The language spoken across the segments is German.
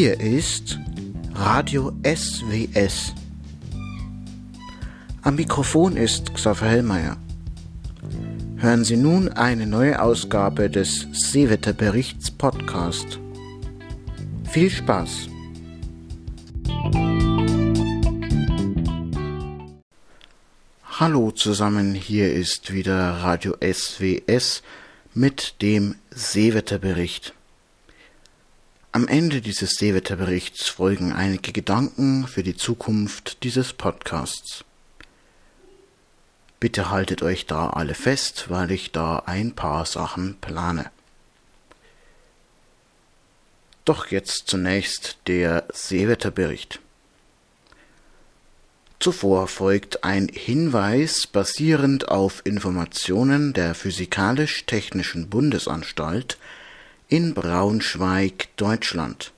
Hier ist Radio SWS. Am Mikrofon ist Xaver Hellmeier. Hören Sie nun eine neue Ausgabe des Seewetterberichts Podcast. Viel Spaß! Hallo zusammen, hier ist wieder Radio SWS mit dem Seewetterbericht. Am Ende dieses Seewetterberichts folgen einige Gedanken für die Zukunft dieses Podcasts. Bitte haltet euch da alle fest, weil ich da ein paar Sachen plane. Doch jetzt zunächst der Seewetterbericht. Zuvor folgt ein Hinweis basierend auf Informationen der Physikalisch-Technischen Bundesanstalt in Braunschweig, Deutschland.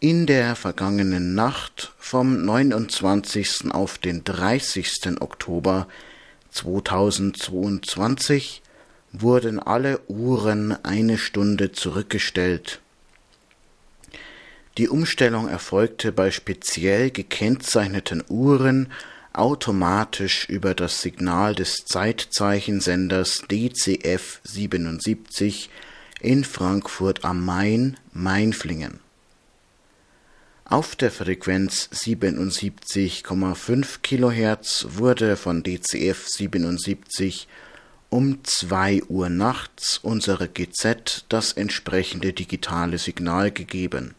In der vergangenen Nacht vom 29. auf den 30. Oktober 2022 wurden alle Uhren eine Stunde zurückgestellt die Umstellung erfolgte bei speziell gekennzeichneten Uhren automatisch über das Signal des Zeitzeichensenders DCF 77 in Frankfurt am Main, Mainflingen. Auf der Frequenz 77,5 kHz wurde von DCF 77 um 2 Uhr nachts unserer GZ das entsprechende digitale Signal gegeben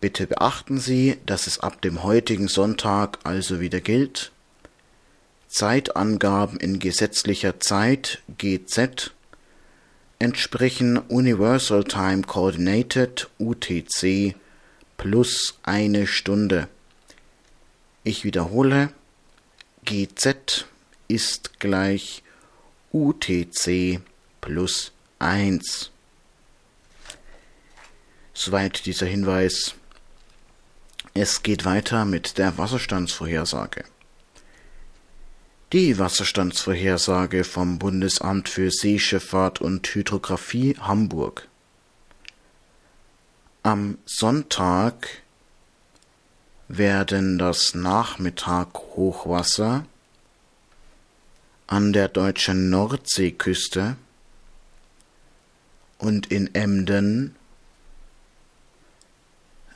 Bitte beachten Sie, dass es ab dem heutigen Sonntag also wieder gilt. Zeitangaben in gesetzlicher Zeit GZ entsprechen Universal Time Coordinated UTC plus eine Stunde. Ich wiederhole, GZ ist gleich UTC plus 1. Soweit dieser Hinweis. Es geht weiter mit der Wasserstandsvorhersage. Die Wasserstandsvorhersage vom Bundesamt für Seeschifffahrt und Hydrographie Hamburg. Am Sonntag werden das Nachmittag-Hochwasser an der deutschen Nordseeküste und in Emden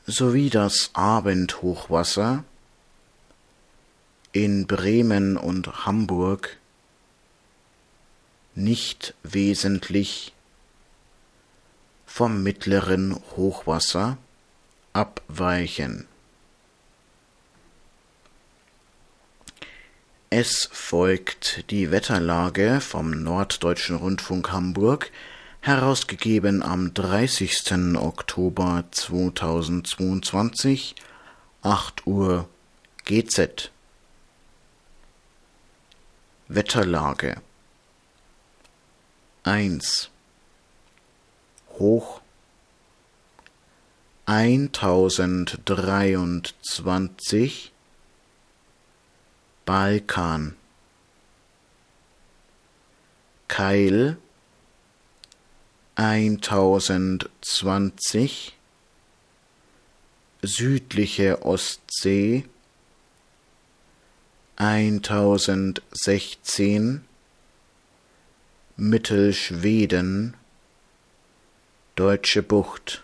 sowie das Abendhochwasser in Bremen und Hamburg nicht wesentlich vom mittleren Hochwasser abweichen. Es folgt die Wetterlage vom Norddeutschen Rundfunk Hamburg herausgegeben am 30. Oktober 2022, 8 Uhr GZ. Wetterlage. 1 Hoch. 1023 Balkan. Keil eintausenddzwanzig südliche Ostsee. eintausendsechzehn. Mittelschweden. Deutsche Bucht.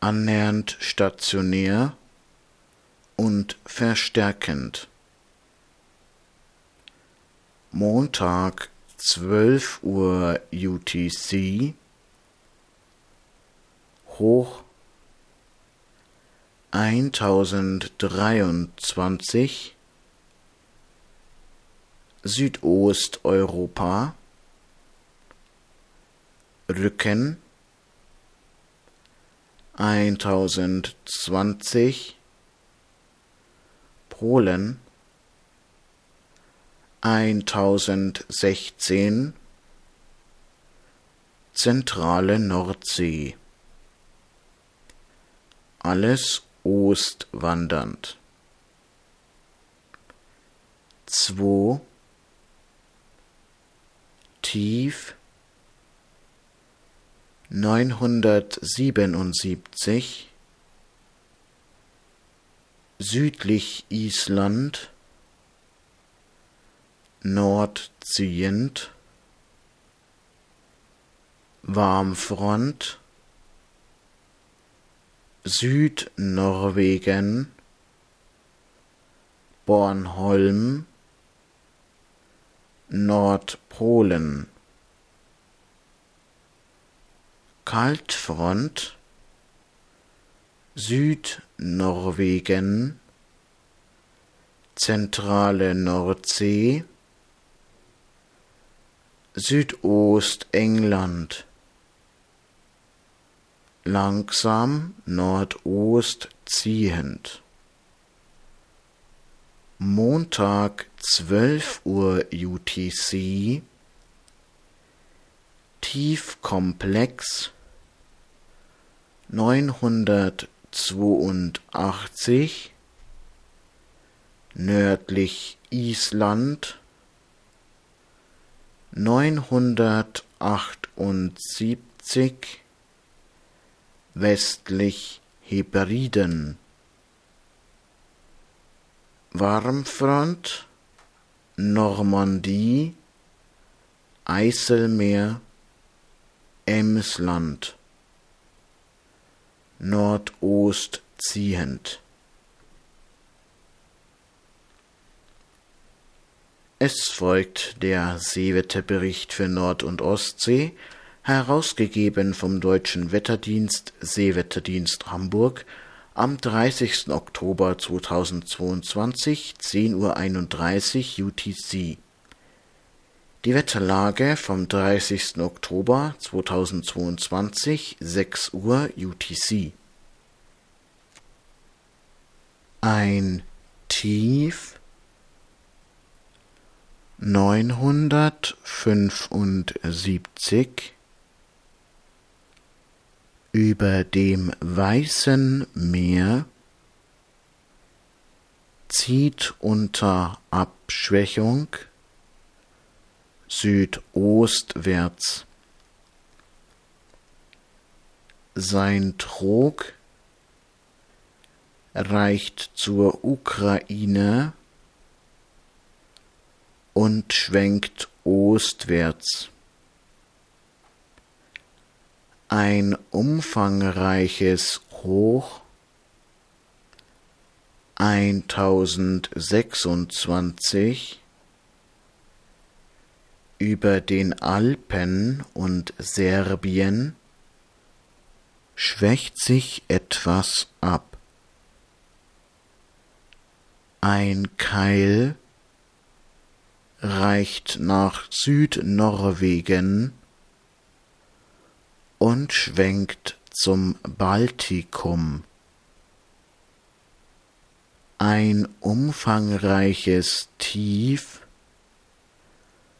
Annähernd stationär und verstärkend. Montag 12 Uhr UTC hoch. 1023 Südosteuropa. Rücken. 1020 Polen eintausendsechzehn. Zentrale Nordsee. Alles ostwandernd. Zwo. Tief. Neunhundertsiebenundsiebzig. Südlich Island nordziehend Warmfront Südnorwegen Bornholm Nordpolen. Kaltfront Südnorwegen zentrale Nordsee Südostengland. Langsam Nordost ziehend. Montag zwölf Uhr UTC Tiefkomplex neunhundertzweiundachtzig. Nördlich Island neunhundertachtundsiebzig westlich Hebriden Warmfront Normandie Eiselmeer Emsland Nordost ziehend. Es folgt der Seewetterbericht für Nord- und Ostsee, herausgegeben vom Deutschen Wetterdienst Seewetterdienst Hamburg am 30. Oktober 2022, 10.31 Uhr UTC. Die Wetterlage vom 30. Oktober 2022, 6 Uhr UTC. Ein Tief 975 über dem Weißen Meer zieht unter Abschwächung südostwärts. Sein Trog reicht zur Ukraine und schwenkt ostwärts. Ein umfangreiches Hoch 1026 über den Alpen und Serbien schwächt sich etwas ab. Ein Keil reicht nach Südnorwegen und schwenkt zum Baltikum. Ein umfangreiches Tief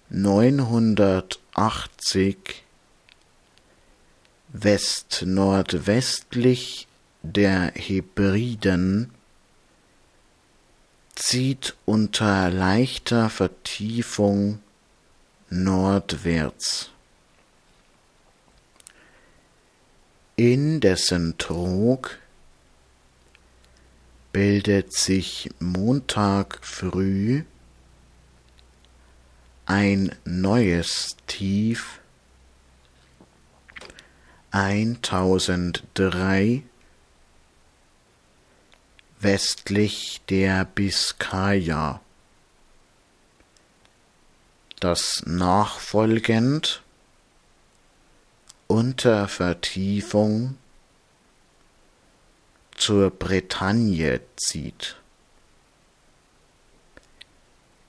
neunhundertachtzig westnordwestlich der Hebriden zieht unter leichter Vertiefung nordwärts. In dessen Trog bildet sich Montag früh ein neues Tief 1003 westlich der Biskaya. Das nachfolgend unter Vertiefung zur Bretagne zieht.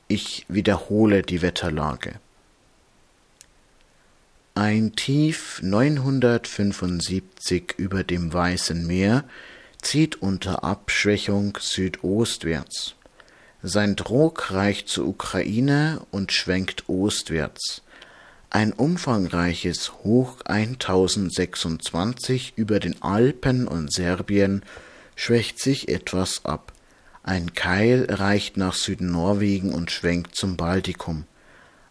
Ich wiederhole die Wetterlage. Ein Tief 975 über dem Weißen Meer zieht unter Abschwächung südostwärts. Sein Druck reicht zur Ukraine und schwenkt ostwärts. Ein umfangreiches Hoch 1026 über den Alpen und Serbien schwächt sich etwas ab. Ein Keil reicht nach Süden Norwegen und schwenkt zum Baltikum.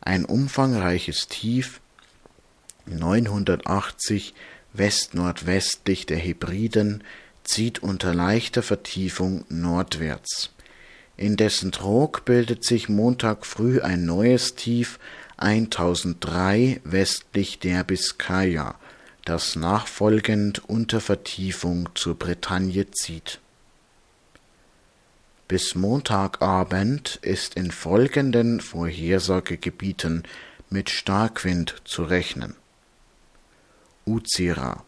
Ein umfangreiches Tief 980 west-nordwestlich der Hebriden, zieht unter leichter Vertiefung nordwärts. In dessen Trog bildet sich Montag früh ein neues Tief 1003 westlich der Biskaya, das nachfolgend unter Vertiefung zur Bretagne zieht. Bis Montagabend ist in folgenden Vorhersagegebieten mit Starkwind zu rechnen. Uzira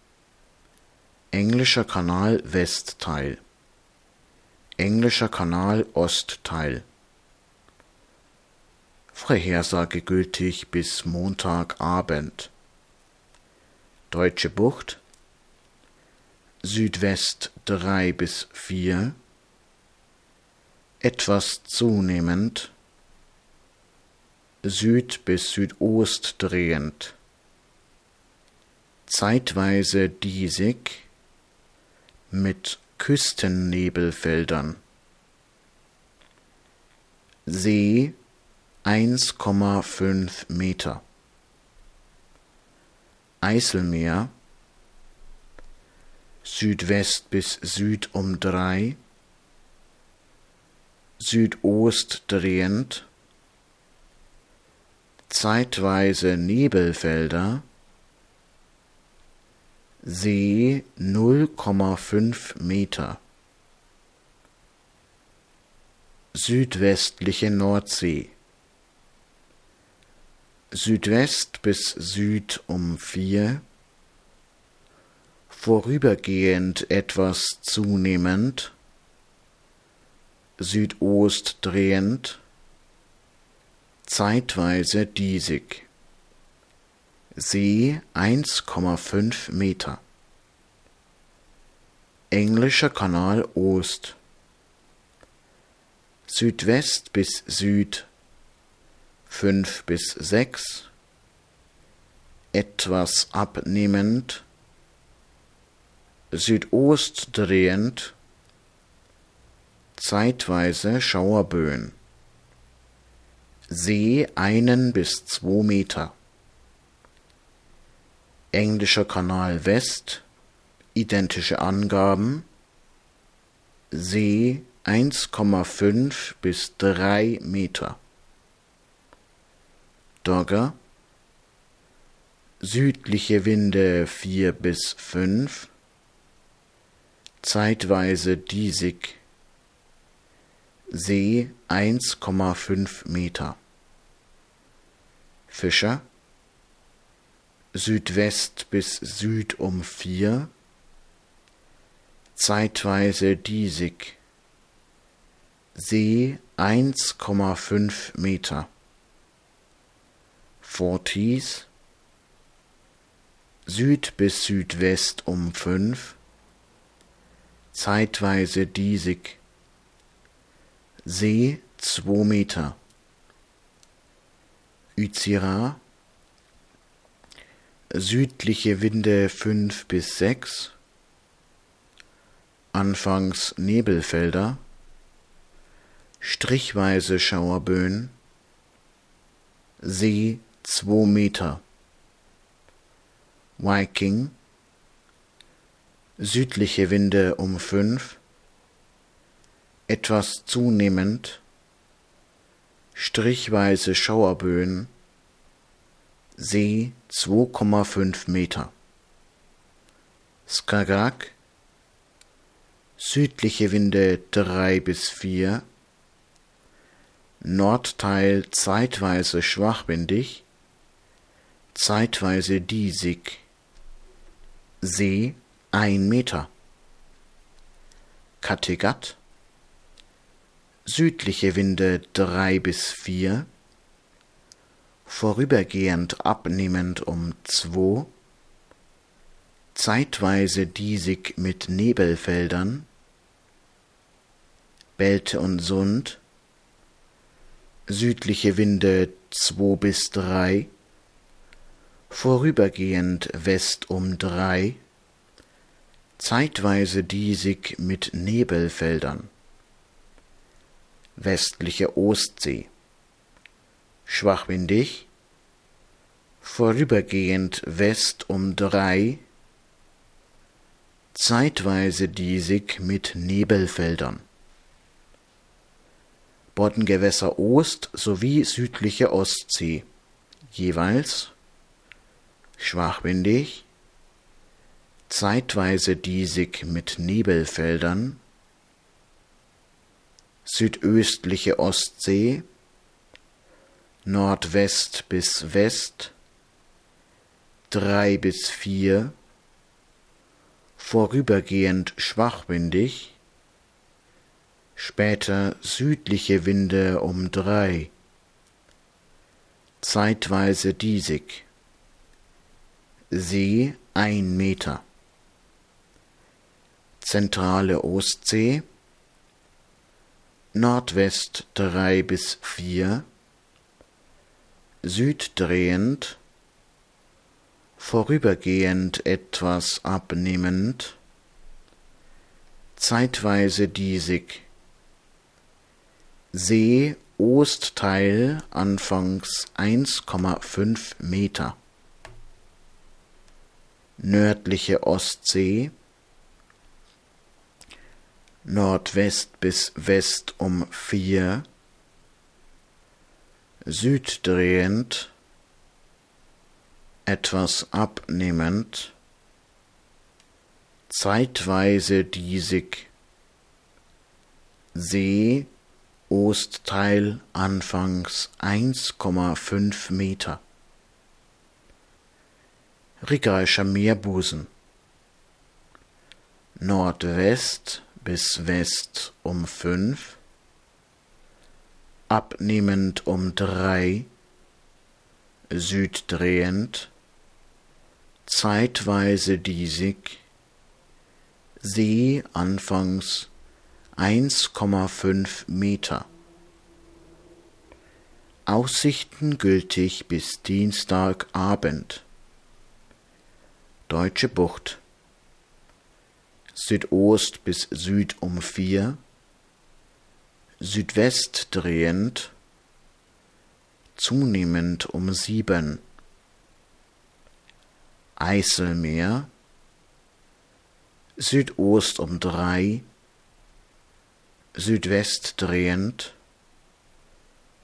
Englischer Kanal Westteil. Englischer Kanal Ostteil. Vorhersage gültig bis Montagabend. Deutsche Bucht. Südwest 3 bis 4 etwas zunehmend. Süd bis Südost drehend. Zeitweise diesig mit Küstennebelfeldern. See 1,5 Meter. Eiselmeer Südwest bis Süd um drei, Südost drehend, zeitweise Nebelfelder, See 0,5 Meter. Südwestliche Nordsee. Südwest bis Süd um vier. Vorübergehend etwas zunehmend. Südost drehend. Zeitweise diesig. See 1,5 Meter. Englischer Kanal Ost. Südwest bis Süd 5 bis 6. Etwas abnehmend. Südost drehend. Zeitweise Schauerböen. See einen bis zwei Meter. Englischer Kanal West, identische Angaben, See 1,5 bis 3 Meter. Dogger, südliche Winde 4 bis 5, zeitweise diesig, See 1,5 Meter. Fischer, Südwest bis Süd um vier, zeitweise diesig, See 1,5 Meter. Forties, Süd bis Südwest um fünf, zeitweise diesig, See 2 Meter. Uzira südliche Winde 5 bis 6, anfangs Nebelfelder, strichweise Schauerböen, See 2 Meter, Viking, südliche Winde um 5, etwas zunehmend, strichweise Schauerböen, See 2,5 Meter. Skagerrak. Südliche Winde 3 bis 4, Nordteil zeitweise schwachwindig, zeitweise diesig, See 1 Meter. Kattegat. Südliche Winde 3 bis 4, vorübergehend abnehmend um zwei, zeitweise diesig mit Nebelfeldern, Belte und Sund, südliche Winde zwei bis drei, vorübergehend West um drei, zeitweise diesig mit Nebelfeldern, westliche Ostsee schwachwindig, vorübergehend West um drei, zeitweise diesig mit Nebelfeldern. Boddengewässer Ost sowie südliche Ostsee. Jeweils schwachwindig, zeitweise diesig mit Nebelfeldern, südöstliche Ostsee, Nordwest bis West, drei bis vier, vorübergehend schwachwindig, später südliche Winde um drei, zeitweise diesig, See ein Meter, zentrale Ostsee, Nordwest drei bis vier, süddrehend, vorübergehend etwas abnehmend, zeitweise diesig, See Ostteil anfangs 1,5 Meter, nördliche Ostsee, Nordwest bis West um vier, süddrehend, etwas abnehmend, zeitweise diesig, See, Ostteil anfangs 1,5 Meter. Rigaischer Meerbusen Nordwest bis West um fünf, abnehmend um drei, süddrehend, zeitweise diesig, See anfangs 1,5 Meter. Aussichten gültig bis Dienstagabend. Deutsche Bucht Südost bis Süd um vier, Südwest drehend, zunehmend um sieben, Eiselmeer, Südost um drei, Südwest drehend,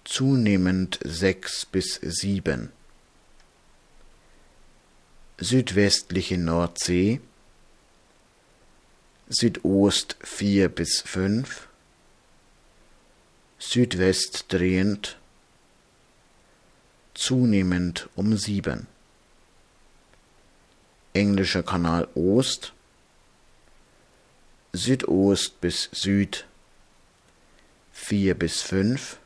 zunehmend sechs bis sieben, südwestliche Nordsee, Südost vier bis fünf, Südwest drehend, zunehmend um sieben. Englischer Kanal Ost, Südost bis Süd vier bis fünf,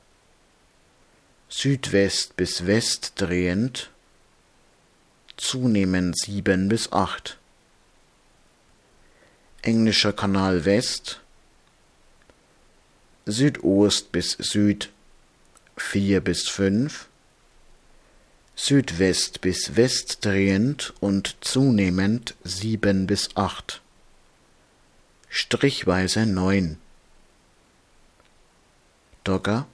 Südwest bis West drehend, zunehmend sieben bis acht. Englischer Kanal West, Südost bis Süd 4 bis 5, Südwest bis West drehend und zunehmend 7 bis 8, strichweise 9. Dogger,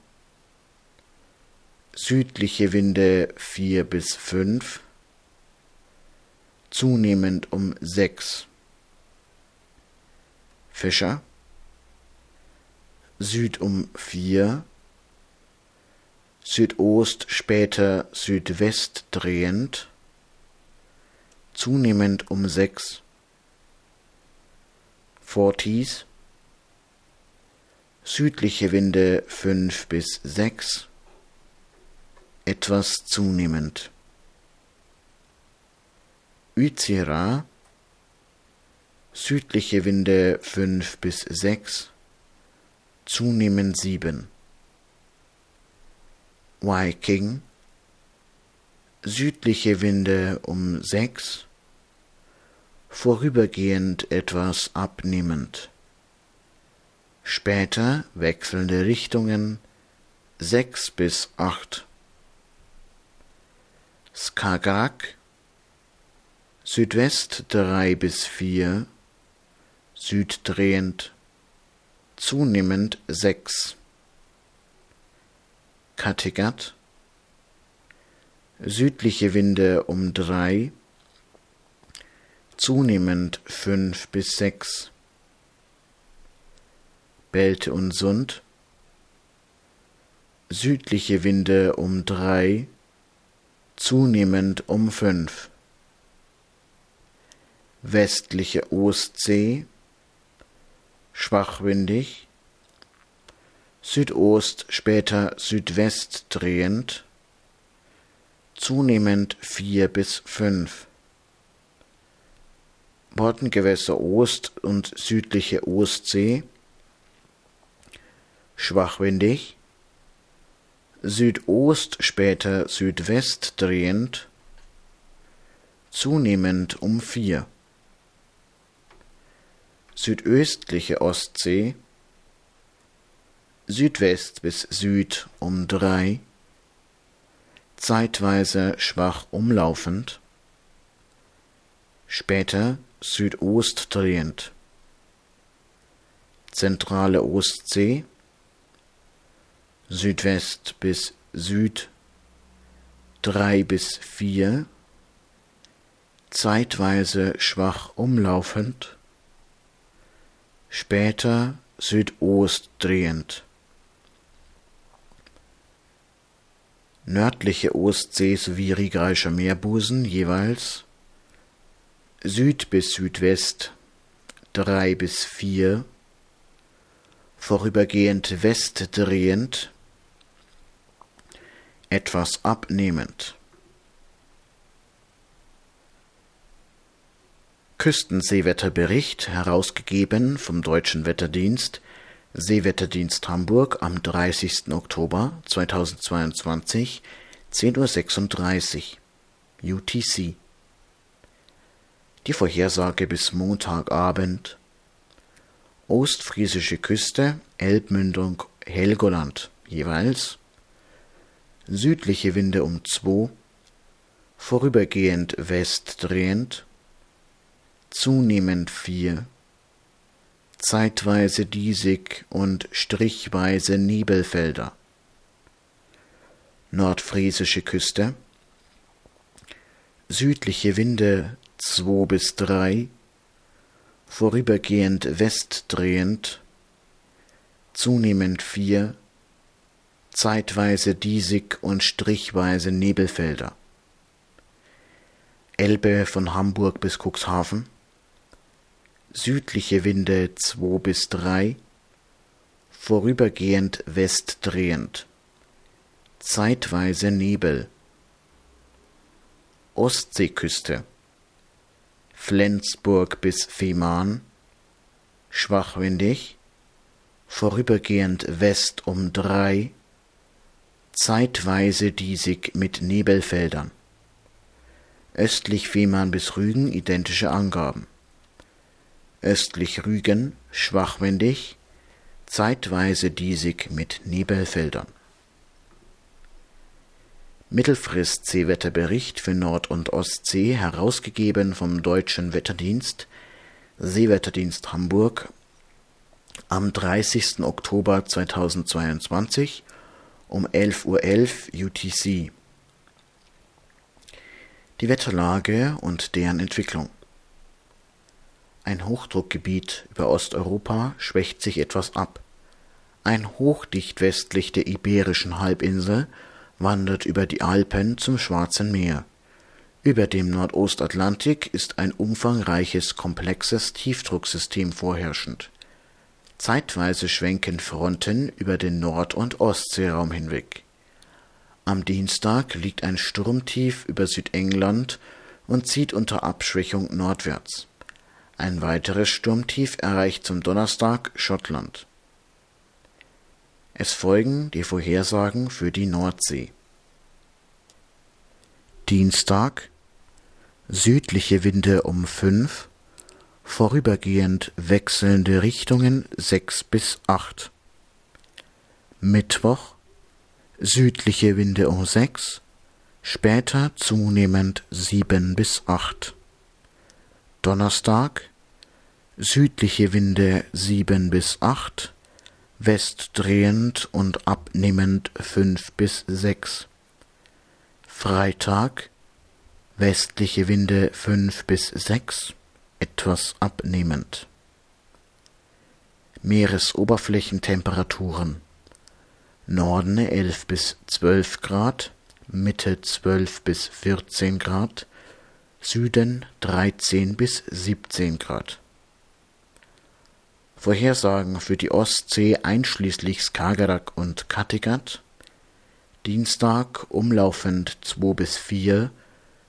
südliche Winde 4 bis 5, zunehmend um 6. Fischer, Süd um 4, Südost später Südwest drehend, zunehmend um 6, Forties, südliche Winde 5 bis 6, etwas zunehmend. Uzira, südliche Winde 5 bis 6, zunehmend sieben. Viking südliche Winde um sechs, vorübergehend etwas abnehmend. Später wechselnde Richtungen sechs bis acht. Skagak Südwest drei bis vier, süddrehend zunehmend sechs. Kattegat, südliche Winde um drei, zunehmend fünf bis sechs. Belte und Sund, südliche Winde um drei, zunehmend um fünf. Westliche Ostsee, schwachwindig, Südost, später Südwest drehend, zunehmend vier bis fünf. Bordengewässer Ost und südliche Ostsee, schwachwindig, Südost, später Südwest drehend, zunehmend um vier. Südöstliche Ostsee, Südwest bis Süd um drei, zeitweise schwach umlaufend, später Südost drehend. Zentrale Ostsee, Südwest bis Süd drei bis vier, zeitweise schwach umlaufend, später Südost drehend. nördliche Ostsee sowie Riegreischer Meerbusen jeweils Süd bis Südwest drei bis vier, vorübergehend westdrehend, etwas abnehmend. Küstenseewetterbericht, herausgegeben vom Deutschen Wetterdienst, Seewetterdienst Hamburg am 30. Oktober 2022, 10.36 Uhr UTC. Die Vorhersage bis Montagabend. Ostfriesische Küste, Elbmündung, Helgoland jeweils. Südliche Winde um 2, vorübergehend westdrehend, zunehmend 4 zeitweise diesig und strichweise Nebelfelder. Nordfriesische Küste. Südliche Winde 2 bis 3, vorübergehend westdrehend, zunehmend 4, zeitweise diesig und strichweise Nebelfelder. Elbe von Hamburg bis Cuxhaven südliche Winde 2 bis 3, vorübergehend westdrehend, zeitweise Nebel. Ostseeküste Flensburg bis Fehmarn, schwachwindig, vorübergehend West um 3, zeitweise diesig mit Nebelfeldern. Östlich Fehmarn bis Rügen identische Angaben östlich Rügen schwachwindig, zeitweise diesig mit Nebelfeldern. Mittelfrist-Seewetterbericht für Nord- und Ostsee, herausgegeben vom Deutschen Wetterdienst, Seewetterdienst Hamburg, am 30. Oktober 2022 um 11.11 Uhr .11 UTC. Die Wetterlage und deren Entwicklung. Ein Hochdruckgebiet über Osteuropa schwächt sich etwas ab. Ein Hochdicht westlich der Iberischen Halbinsel wandert über die Alpen zum Schwarzen Meer. Über dem Nordostatlantik ist ein umfangreiches, komplexes Tiefdrucksystem vorherrschend. Zeitweise schwenken Fronten über den Nord- und Ostseeraum hinweg. Am Dienstag liegt ein Sturmtief über Südengland und zieht unter Abschwächung nordwärts ein weiteres Sturmtief erreicht zum Donnerstag Schottland. Es folgen die Vorhersagen für die Nordsee. Dienstag südliche Winde um 5, vorübergehend wechselnde Richtungen 6 bis 8. Mittwoch südliche Winde um 6, später zunehmend 7 bis 8. Donnerstag. Südliche Winde sieben bis acht, westdrehend und abnehmend fünf bis sechs. Freitag. Westliche Winde fünf bis sechs, etwas abnehmend. Meeresoberflächentemperaturen. Norden 11 bis 12 Grad, Mitte 12 bis 14 Grad, Süden 13 bis 17 Grad. Vorhersagen für die Ostsee einschließlich Skagerrak und Kattegat. Dienstag umlaufend 2 bis 4,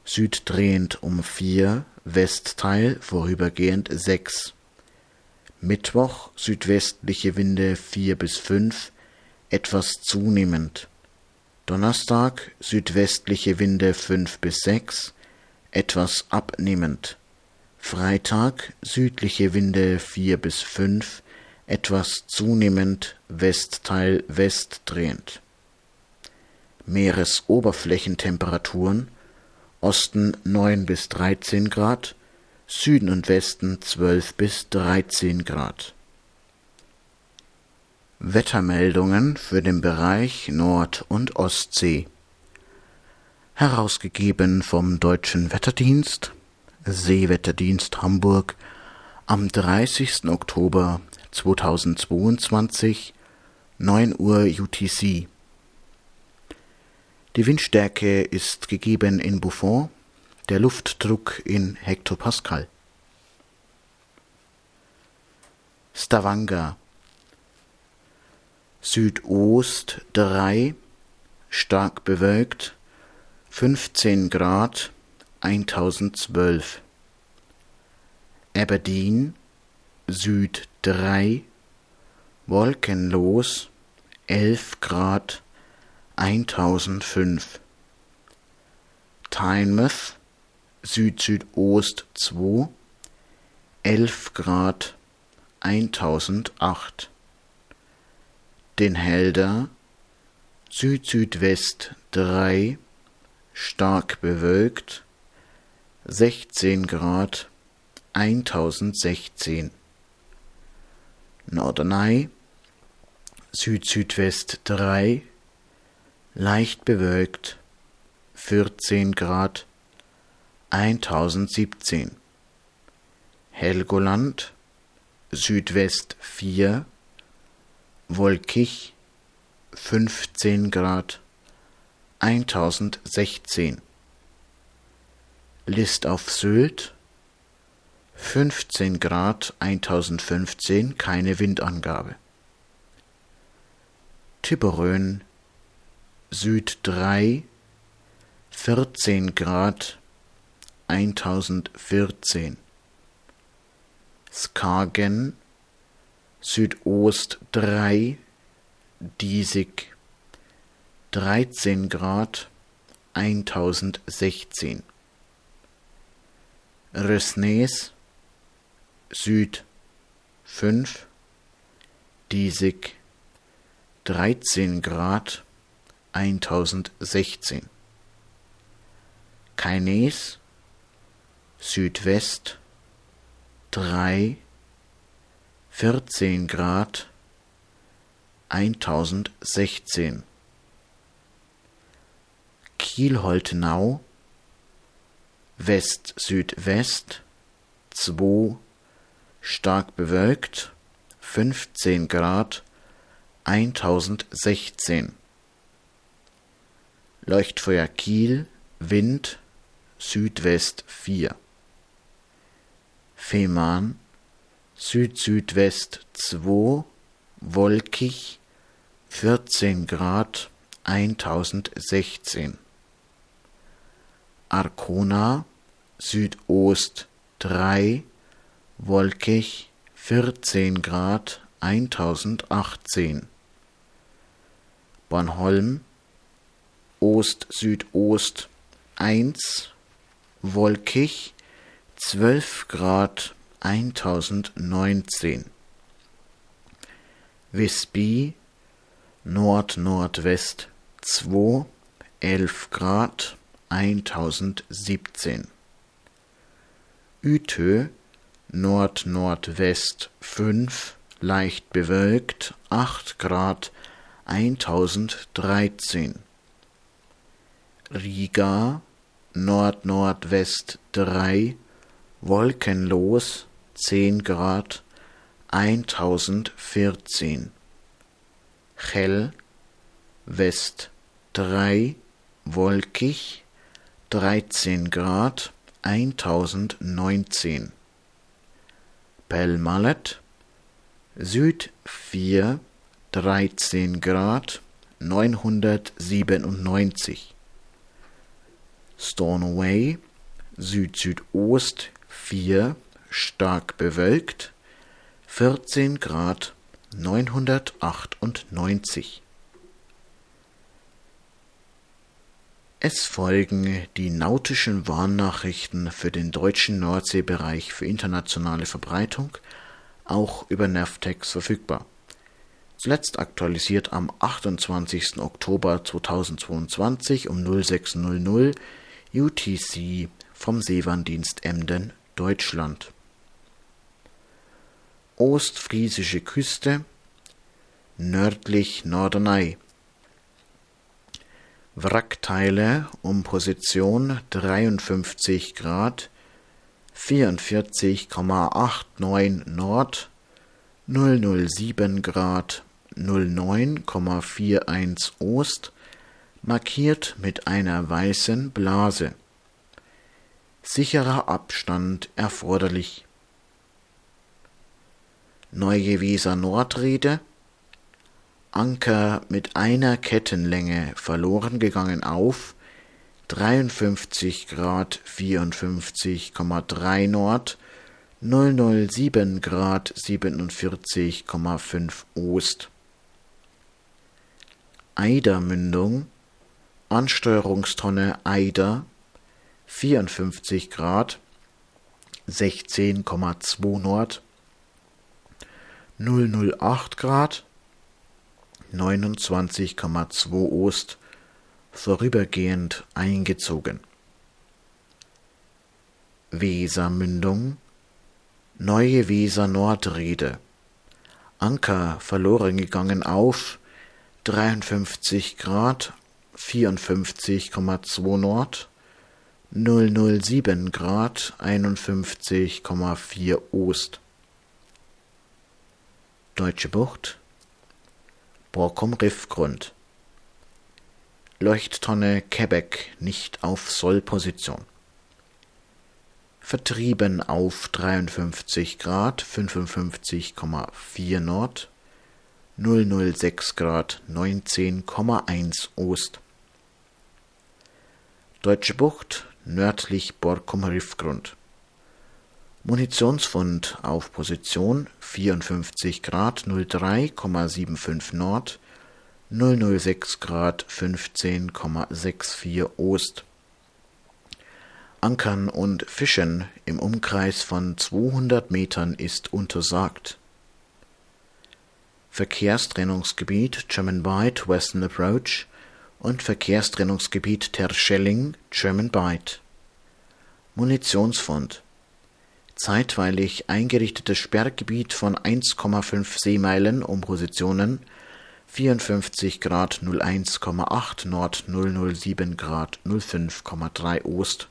süddrehend um 4, Westteil vorübergehend 6. Mittwoch südwestliche Winde 4 bis 5, etwas zunehmend. Donnerstag südwestliche Winde 5 bis 6, etwas abnehmend. Freitag südliche Winde 4 bis 5, etwas zunehmend, Westteil westdrehend. Meeresoberflächentemperaturen Osten 9 bis 13 Grad, Süden und Westen 12 bis 13 Grad. Wettermeldungen für den Bereich Nord- und Ostsee herausgegeben vom Deutschen Wetterdienst, Seewetterdienst Hamburg, am 30. Oktober 2022, 9 Uhr UTC. Die Windstärke ist gegeben in Buffon, der Luftdruck in Hektopascal. Stavanger Südost 3, stark bewölkt, 15 Grad 1012. Aberdeen Süd 3 wolkenlos 11 Grad 1005. Tynemouth Süd-Südost 2 11 Grad 1008. Den Helder Süd-Südwest 3 stark bewölkt, 16 Grad 1016. Norderney, Süd-Südwest 3, leicht bewölkt, 14 Grad 1017. Helgoland, Südwest 4, wolkig, 15 Grad 1016. List auf Sylt 15 Grad 1015, keine Windangabe. Tiberön Süd 3 14 Grad 1014. Skagen Südost 3 Diesig 13 Grad 1016. Resnes Süd 5 Diesig 13 Grad 1016. Keines Südwest 3 14 Grad 1016 Kiel-Holtenau West-Südwest 2 stark bewölkt 15 Grad 1016 Leuchtfeuer Kiel Wind Südwest 4 Fehmarn Süd-Südwest 2 wolkig 14 Grad 1016 Arkona Südost 3 wolkig 14 Grad 1018 Bornholm Ost-Südost 1 wolkig 12 Grad 1019 Visby Nord-Nordwest 2 11 Grad 1017 Utö Nord-Nordwest 5 leicht bewölkt 8 Grad 1013 Riga Nord-Nordwest 3 wolkenlos 10 Grad 1014. Hell West 3 wolkig 13 Grad 1019. Pelmalet Süd 4 13 Grad 997. Stornoway Süd-Südost 4 stark bewölkt 14 Grad 998. Es folgen die nautischen Warnnachrichten für den deutschen Nordseebereich für internationale Verbreitung, auch über Navtex verfügbar. Zuletzt aktualisiert am 28. Oktober 2022 um 0600 UTC vom Seewarndienst Emden, Deutschland. Ostfriesische Küste, nördlich Norderney. Wrackteile um Position 53 Grad 44,89 Nord 007 Grad 09,41 Ost markiert mit einer weißen Blase. Sicherer Abstand erforderlich. Neue Weser Nordrede Anker mit einer Kettenlänge verloren gegangen auf 53 Grad 54,3 Nord 007 Grad 47,5 Ost. Eidermündung Ansteuerungstonne Eider 54 Grad 16,2 Nord 008 Grad 29,2 Ost vorübergehend eingezogen. Wesermündung Neue Weser Nordrede. Anker verloren gegangen auf 53 Grad 54,2 Nord 007 Grad 51,4 Ost. Deutsche Bucht Borkum Riffgrund Leuchttonne Quebec nicht auf Sollposition. Vertrieben auf 53 Grad 55,4 Nord 006 Grad 19,1 Ost. Deutsche Bucht nördlich Borkum Riffgrund. Munitionsfund auf Position 54 Grad 03,75 Nord 006 Grad 15,64 Ost. Ankern und Fischen im Umkreis von 200 Metern ist untersagt. Verkehrstrennungsgebiet German Bight Western Approach und Verkehrstrennungsgebiet Terschelling German Bight. Munitionsfund zeitweilig eingerichtetes Sperrgebiet von 1,5 Seemeilen um Positionen 54 Grad 01,8 Nord 007 Grad 05,3 Ost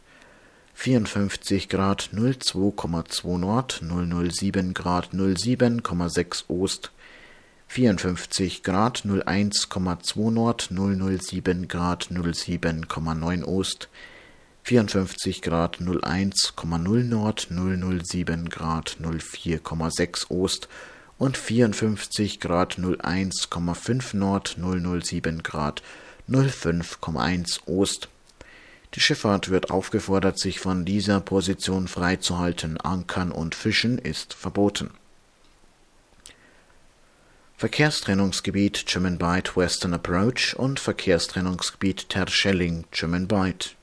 54 Grad 02,2 Nord 007 Grad 07,6 Ost 54 Grad 01,2 Nord 007 Grad 07,9 Ost 54 Grad 01,0 Nord 007 Grad 04,6 Ost und 54 Grad 01,5 Nord 007 Grad 05,1 Ost. Die Schifffahrt wird aufgefordert, sich von dieser Position freizuhalten. Ankern und Fischen ist verboten. Verkehrstrennungsgebiet Bight Western Approach und Verkehrstrennungsgebiet Terschelling Bight.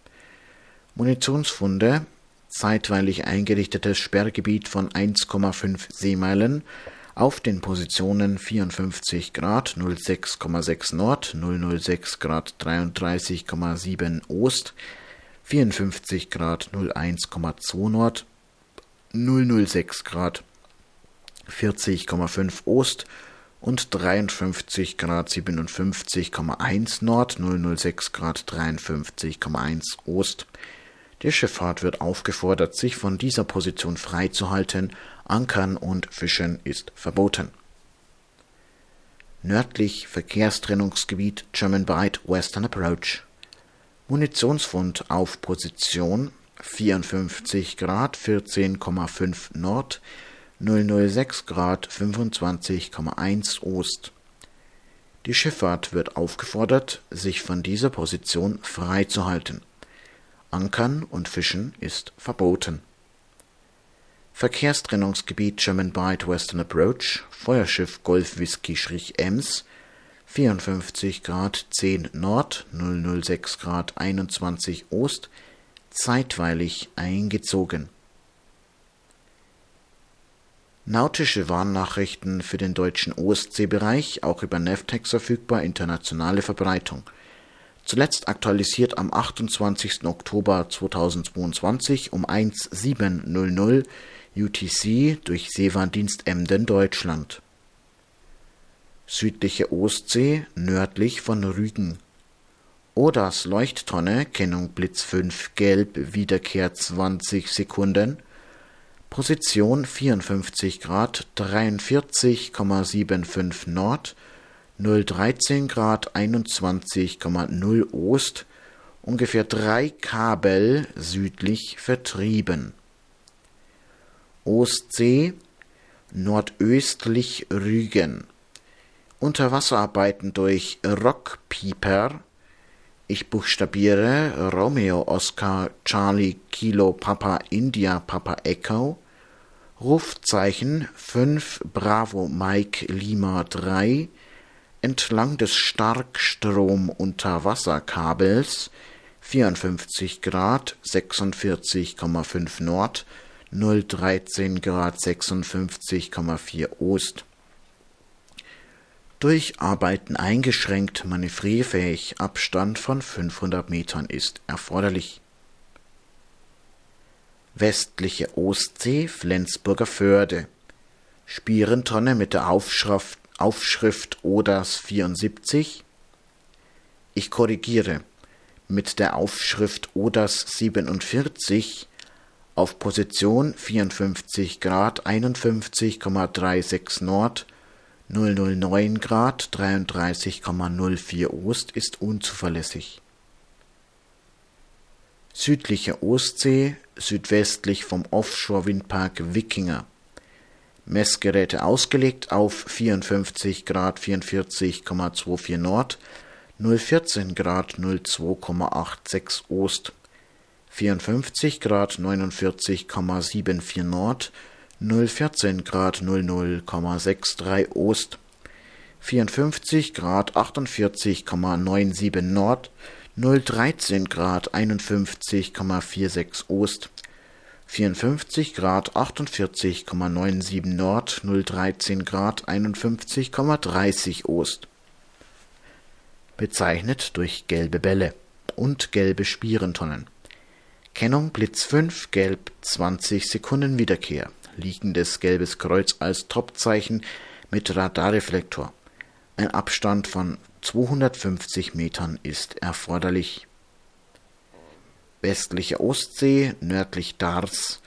Munitionsfunde zeitweilig eingerichtetes Sperrgebiet von 1,5 Seemeilen auf den Positionen 54 Grad 06,6 Nord, 006 Grad 33,7 Ost, 54 Grad 01,2 Nord, 006 Grad 40,5 Ost und 53 Grad 57,1 Nord, 006 Grad 53,1 Ost Die Schifffahrt wird aufgefordert, sich von dieser Position freizuhalten. Ankern und Fischen ist verboten. Nördlich Verkehrstrennungsgebiet German Bight Western Approach. Munitionsfund auf Position 54 Grad 14,5 Nord, 006 Grad 25,1 Ost. Die Schifffahrt wird aufgefordert, sich von dieser Position freizuhalten. Ankern und Fischen ist verboten. Verkehrstrennungsgebiet German Bight Western Approach, Feuerschiff Golf Whisky-Ems, 54 Grad 10 Nord, 006 Grad 21 Ost, zeitweilig eingezogen. Nautische Warnnachrichten für den deutschen Ostseebereich, auch über Navtex verfügbar, internationale Verbreitung. Zuletzt aktualisiert am 28. Oktober 2022 um 1700 UTC durch Seewarndienst Emden Deutschland. Südliche Ostsee nördlich von Rügen. Odas Leuchttonne, Kennung Blitz 5 gelb, Wiederkehr 20 Sekunden. Position 54 Grad 43,75 Nord, 013 Grad 21,0 Ost, ungefähr drei Kabel südlich vertrieben. Ostsee, nordöstlich Rügen. Unterwasserarbeiten durch Rockpieper. Ich buchstabiere Romeo Oscar Charlie Kilo Papa India Papa Echo. Rufzeichen 5 Bravo Mike Lima 3 entlang des Starkstrom-Unterwasserkabels 54 Grad 46,5 Nord 013 Grad 56,4 Ost. Durcharbeiten eingeschränkt manövrierfähig, Abstand von 500 Metern ist erforderlich. Westliche Ostsee, Flensburger Förde. Spierentonne mit der Aufschrift, Aufschrift Odas 74. Ich korrigiere. Mit der Aufschrift Odas 47 auf Position 54 Grad 51,36 Nord, 009 Grad 33,04 Ost ist unzuverlässig. Südliche Ostsee südwestlich vom Offshore-Windpark Wikinger. Messgeräte ausgelegt auf 54 Grad 44,24 Nord, 014 Grad 02,86 Ost 54 Grad 49,74 Nord, 014 Grad 00,63 Ost, 54 Grad 48,97 Nord, 013 Grad 51,46 Ost, 54 Grad 48,97 Nord, 013 Grad 51,30 Ost. Bezeichnet durch gelbe Bälle und gelbe Spierentonnen. Kennung Blitz 5 gelb 20 Sekunden Wiederkehr. Liegendes gelbes Kreuz als Topzeichen mit Radarreflektor. Ein Abstand von 250 Metern ist erforderlich. Westliche Ostsee, nördlich Dars.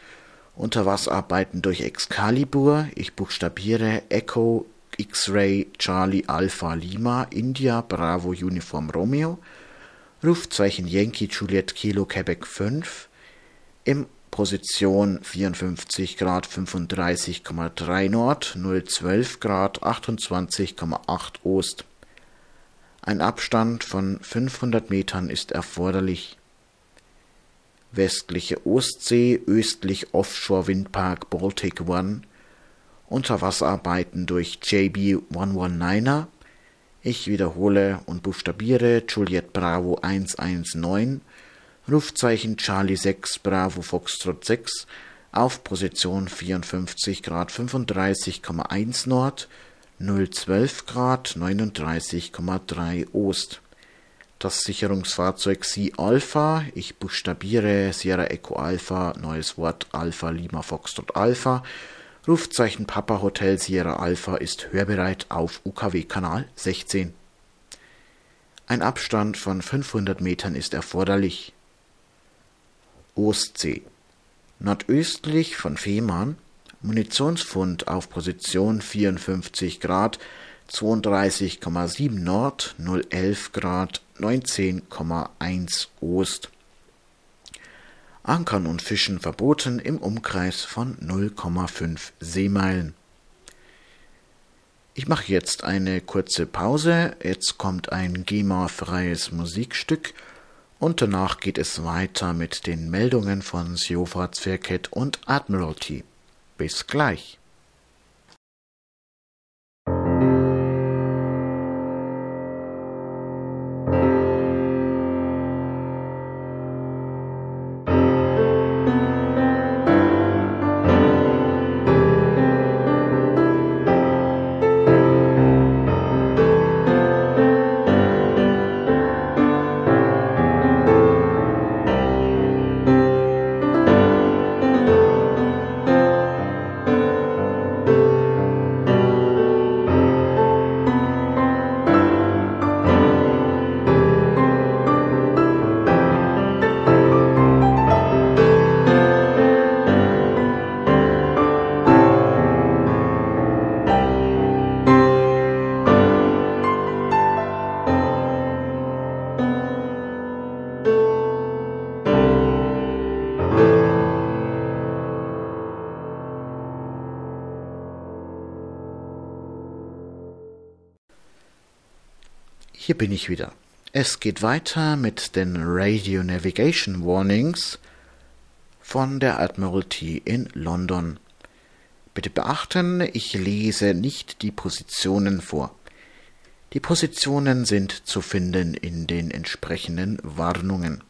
Unterwasserarbeiten durch Excalibur. Ich buchstabiere Echo X-Ray Charlie Alpha Lima India Bravo Uniform Romeo Rufzeichen Yankee Juliet Kilo Quebec 5 im Position 54 Grad 35,3 Nord, 012 Grad 28,8 Ost. Ein Abstand von 500 Metern ist erforderlich. Westliche Ostsee, östlich Offshore Windpark Baltic One, Unterwasserarbeiten durch JB 119er, ich wiederhole und buchstabiere Juliet Bravo 119, Rufzeichen Charlie 6 Bravo Foxtrot 6 auf Position 54 Grad 35,1 Nord, 012 Grad 39,3 Ost. Das Sicherungsfahrzeug Sea Alpha, ich buchstabiere Sierra Echo Alpha, neues Wort Alpha Lima Foxtrot Alpha, Rufzeichen Papa Hotel Sierra Alpha ist hörbereit auf UKW-Kanal 16. Ein Abstand von 500 Metern ist erforderlich. Ostsee. Nordöstlich von Fehmarn Munitionsfund auf Position 54 Grad 32,7 Nord, 011 Grad 19,1 Ost. Ankern und Fischen verboten im Umkreis von 0,5 Seemeilen. Ich mache jetzt eine kurze Pause. Jetzt kommt ein GEMA-freies Musikstück und danach geht es weiter mit den Meldungen von Seehofer-Zwerket und Admiralty. Bis gleich. Hier bin ich wieder. Es geht weiter mit den Radio Navigation Warnings von der Admiralty in London. Bitte beachten, ich lese nicht die Positionen vor. Die Positionen sind zu finden in den entsprechenden Warnungen.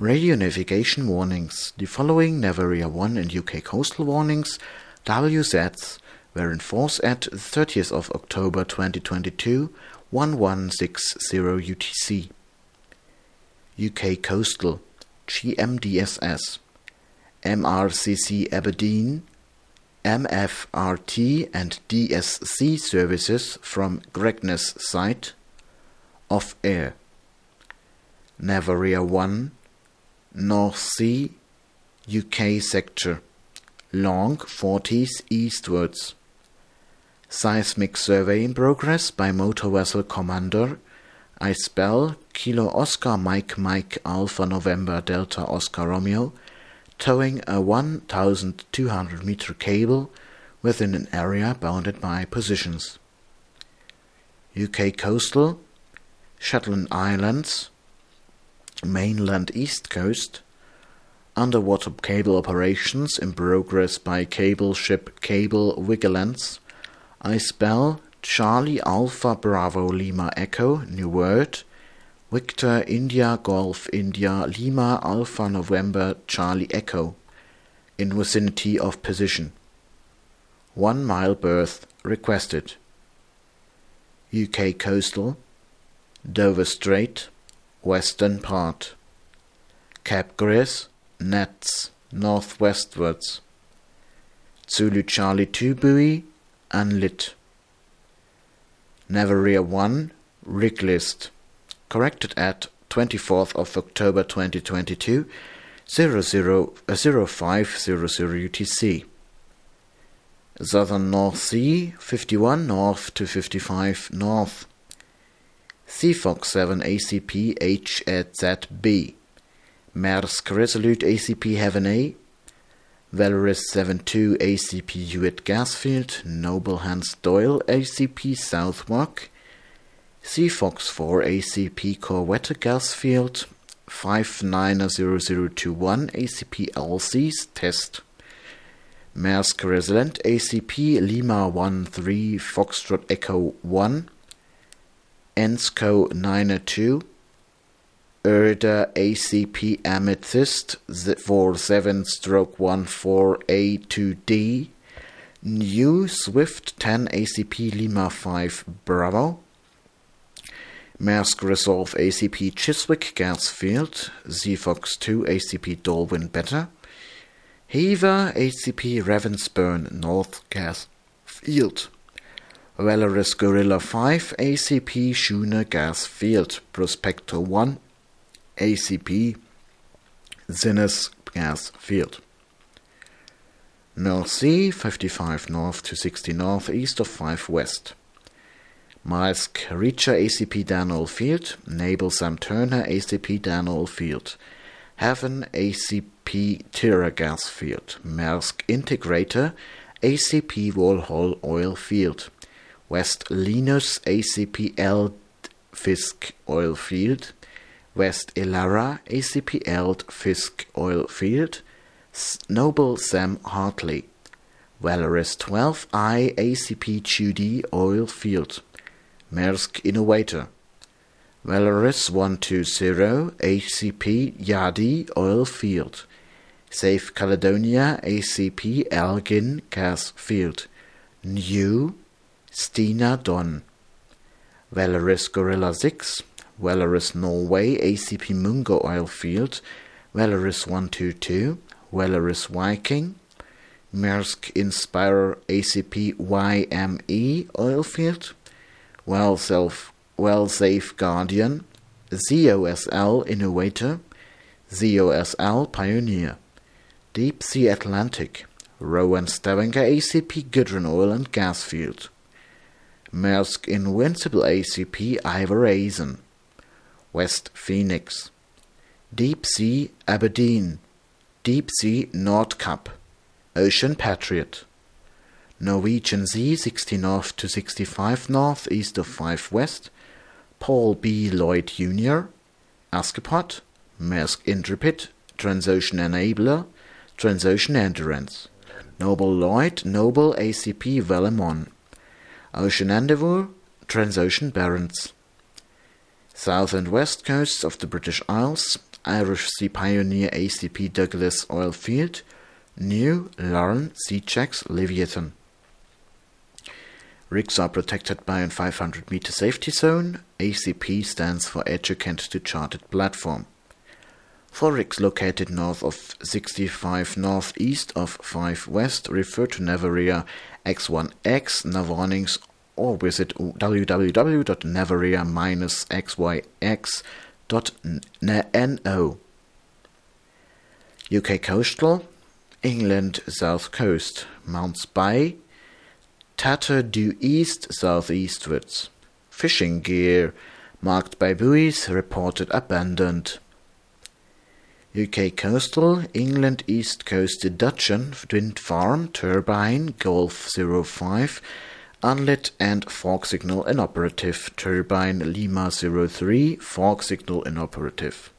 Radio Navigation Warnings. The following Navaria 1 and UK Coastal Warnings WZs were in force at 30th of October 2022, 1160 UTC. UK Coastal, GMDSS, MRCC Aberdeen, MFRT and DSC services from Gregness site, off air. Navaria 1, North Sea, UK sector, long 40s eastwards. Seismic survey in progress by motor vessel commander Icebell Kilo Oscar Mike Mike Alpha November Delta Oscar Romeo towing a 1200 meter cable within an area bounded by positions. UK coastal Shetland Islands mainland east coast underwater cable operations in progress by cable ship Cable Vigilance I spell Charlie Alpha Bravo Lima Echo, New Word, Victor India Golf India Lima Alpha November Charlie Echo, in vicinity of position. One mile berth requested. UK coastal, Dover Strait, western part. Cape Gris, nets, northwestwards. Zulu Charlie 2 buoy, unlit. Navaria 1 rig list corrected at 24th of October 2022 00, uh, 0500 UTC. Southern North Sea 51 North to 55 North. Seafox 7 ACP H at. Maersk Resolute ACP Heaven A Valorous 72 ACP Hewitt Gasfield, Noble Hans Doyle ACP Southwark, Seafox 4 ACP Corvette Gasfield, 590021 ACP LCs Test, Maersk Resilient ACP Lima 13 Foxtrot Echo 1, ENSCO 902, Erda ACP Amethyst 47 stroke 14A2D, New Swift 10 ACP Lima 5 Bravo, Mask Resolve ACP Chiswick Gasfield, Fox 2 ACP Dolwyn Better, Heaver ACP Ravensburn North Gas Field, Valorous Gorilla 5 ACP Schooner Gas Field, Prospector 1 ACP Zinnes gas field. North Sea, 55 north to 60 north east of 5 west. Maersk Reacher ACP Danol Field, Naval Sam Turner ACP Danol Field, Haven ACP Tira Gas Field, Maersk Integrator ACP Walhall Oil Field, West Linus ACP Eld Fisk Oil Field, West Elara ACP Eld Fisk Oil Field, Noble Sam Hartley, Valorous 12I ACP Judy Oil Field, Maersk Innovator, Valorous 120 ACP Yadi Oil Field, Safe Caledonia ACP Elgin Gas Field, New Stina Don, Valorous Gorilla 6, Valorous Norway ACP Mungo Oil Field, Valorous 122, Valorous Viking, Maersk Inspire ACP YME Oil Field, Well Self Well Safe Guardian, ZOSL Innovator, ZOSL Pioneer, Deep Sea Atlantic, Rowan Stavanger ACP Gudrun Oil and Gas Field, Maersk Invincible ACP Ivorazen, West Phoenix, Deep Sea Aberdeen, Deep Sea Nordkap, Ocean Patriot, Norwegian Sea 60 north to 65 north east of 5 west, Paul B. Lloyd Jr., Askepot, Maersk Intrepid, Transocean Enabler, Transocean Endurance, Noble Lloyd, Noble ACP Valemon, Ocean Endeavour, Transocean Barents. South and west coasts of the British Isles, Irish Sea Pioneer ACP Douglas Oil Field, New Larne Sea Checks Leviathan. Rigs are protected by a 500 meter safety zone. ACP stands for Adjacent to Charted Platform. For rigs located north of 65 northeast of 5 west, refer to Navaria X1X nav warnings or visit www.navaria-xyx.no. UK Coastal, England South Coast, Mount Spy, Tatter due east southeastwards. Fishing gear marked by buoys reported abandoned. UK coastal, England east coast Dutchen, wind farm, turbine, Golf 05, unlit and fog signal inoperative, turbine Lima 03, fog signal inoperative.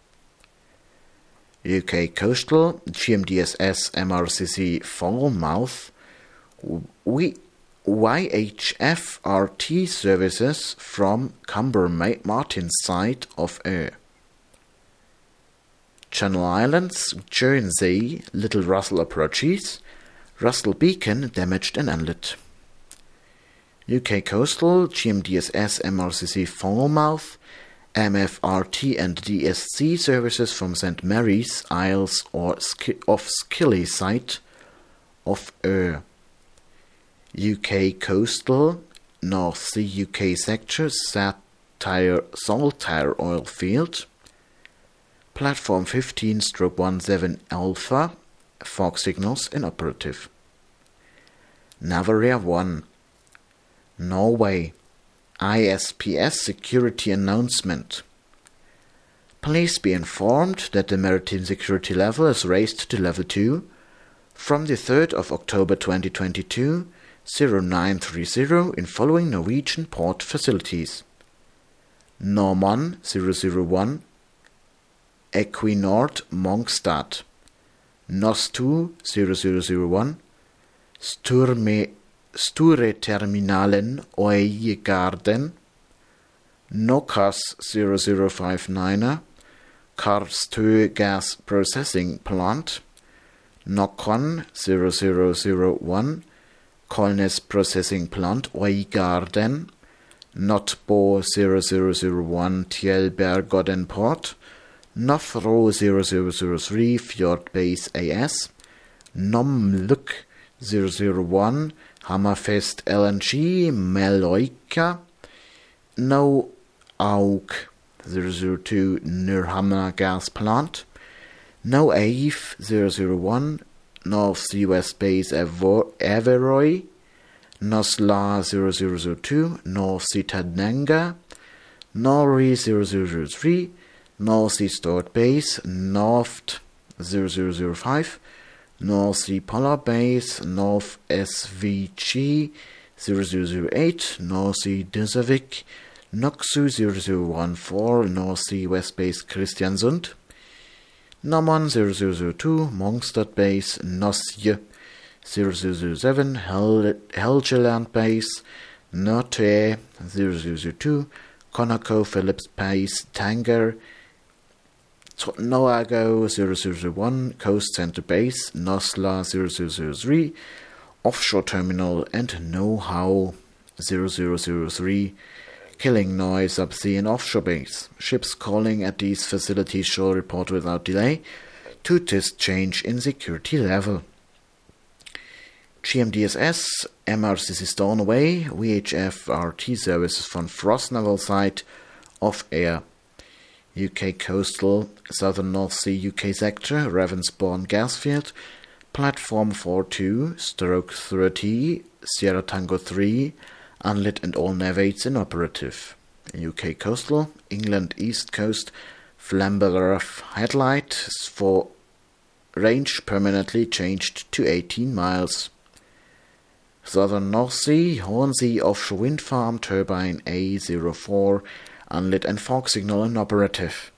UK coastal, GMDSS MRCC Falmouth, we YHFRT services from Cumber Martin side of Air. Channel Islands, Jersey, Little Russell approaches, Russell Beacon damaged and inlet. UK Coastal, GMDSS MRCC Falmouth, MFRT and DSC services from St Mary's, Isles or off Skilly site of Ur. UK Coastal, North Sea UK sector, Satire Saltire oil field, Platform 15 stroke 17 Alpha, fog signals inoperative. Navaria 1, Norway, ISPS security announcement. Please be informed that the maritime security level is raised to level 2 from the 3rd of October 2022 0930 in following Norwegian port facilities. Norman 001 Equinord Mongstad NOS2 0001 Sturme Sture-Terminalen Oejegarden NOCAS 0059 Karstø Gas Processing Plant Nokon 0001 Kolnes Processing Plant Oigarden, Notbo 0001 Tjelbergodden Port, Nofro 0003 Fjord Base AS, Nomluk 001 Hammerfest LNG Meloika, No Auk 002 Nurhammer Gas Plant, No AIF 001, North West Base Averroy, NOSLA 0002, North Sea Tananga, Nori 0003, North Stored Base, North 0005, North Sea Polar Base, North SVG 0008, North Sea Dusavik, Noxu 0014, North Sea West Base Christiansund, Naman 0002, Mongstad Base, Nosje 0007, Hel Helgeland Base, Note 0002, Conoco Phillips Base, Tanger, Noago 0001, Coast Center Base, Nosla 0003, Offshore Terminal, and Know-How 0003, Killing noise subsea and offshore base. Ships calling at these facilities shall report without delay to this change in security level. GMDSS, MRCC Stornoway, VHF RT services from Frost Naval Site, off air. UK coastal, southern North Sea UK sector, Ravensbourne Gasfield, platform 42, stroke 30, Sierra Tango 3, unlit and all navigats inoperative. UK coastal, England east coast, Flamborough headlight for range permanently changed to 18 miles. Southern North Sea, Hornsea offshore wind farm, turbine A04, unlit and fog signal inoperative.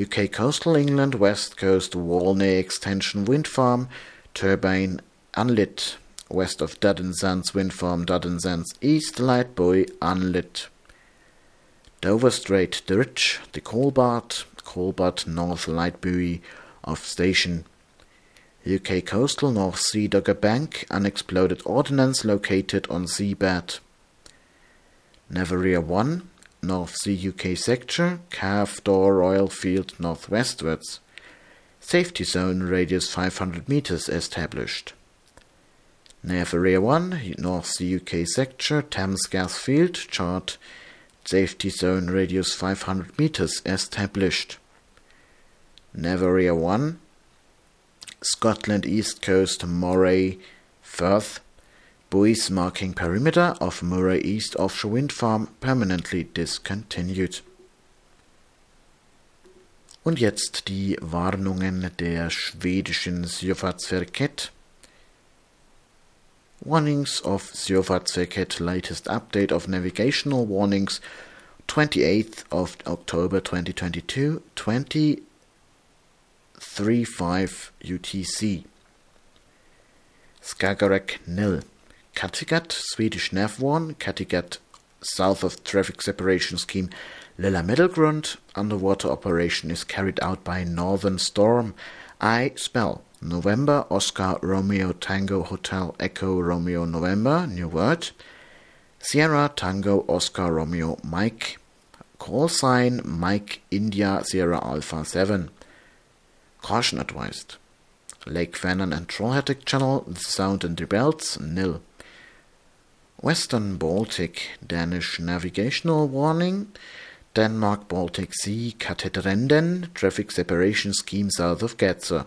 UK coastal England, west coast Walney extension wind farm, turbine unlit. West of Dudden Sands wind farm, Dudden Sands east, light buoy unlit. Dover Strait, the the Colbart, Colbart North light buoy off station. UK coastal North Sea Dogger Bank, unexploded ordnance located on seabed. Navaria 1, North Sea UK sector, Calf Door Oil Field northwestwards. Safety zone radius 500 meters established. Navaria 1, North Sea UK sector, Thames Gas Field, chart, safety zone radius 500 meters established. Navaria 1, Scotland East Coast Moray Firth, buoys marking perimeter of Moray East offshore wind farm permanently discontinued. Und jetzt die Warnungen der schwedischen Sjöfartsverket. Warnings of Sjöfartsverket latest update of navigational warnings 28th of October 2022 20 35 UTC. Skagerrak nil. Kattegat, Swedish nav 1, Kattegat south of traffic separation scheme Lilla Middlegrund, underwater operation is carried out by Northern Storm. I spell November Oscar Romeo Tango Hotel Echo Romeo November, new word. Sierra Tango Oscar Romeo Mike. Call sign Mike India Sierra Alpha 7. Caution advised. Lake Fannin and Trollhättic Channel, sound and the belts, nil. Western Baltic, Danish navigational warning. Denmark Baltic Sea, Katetrenden, traffic separation scheme south of Getzer.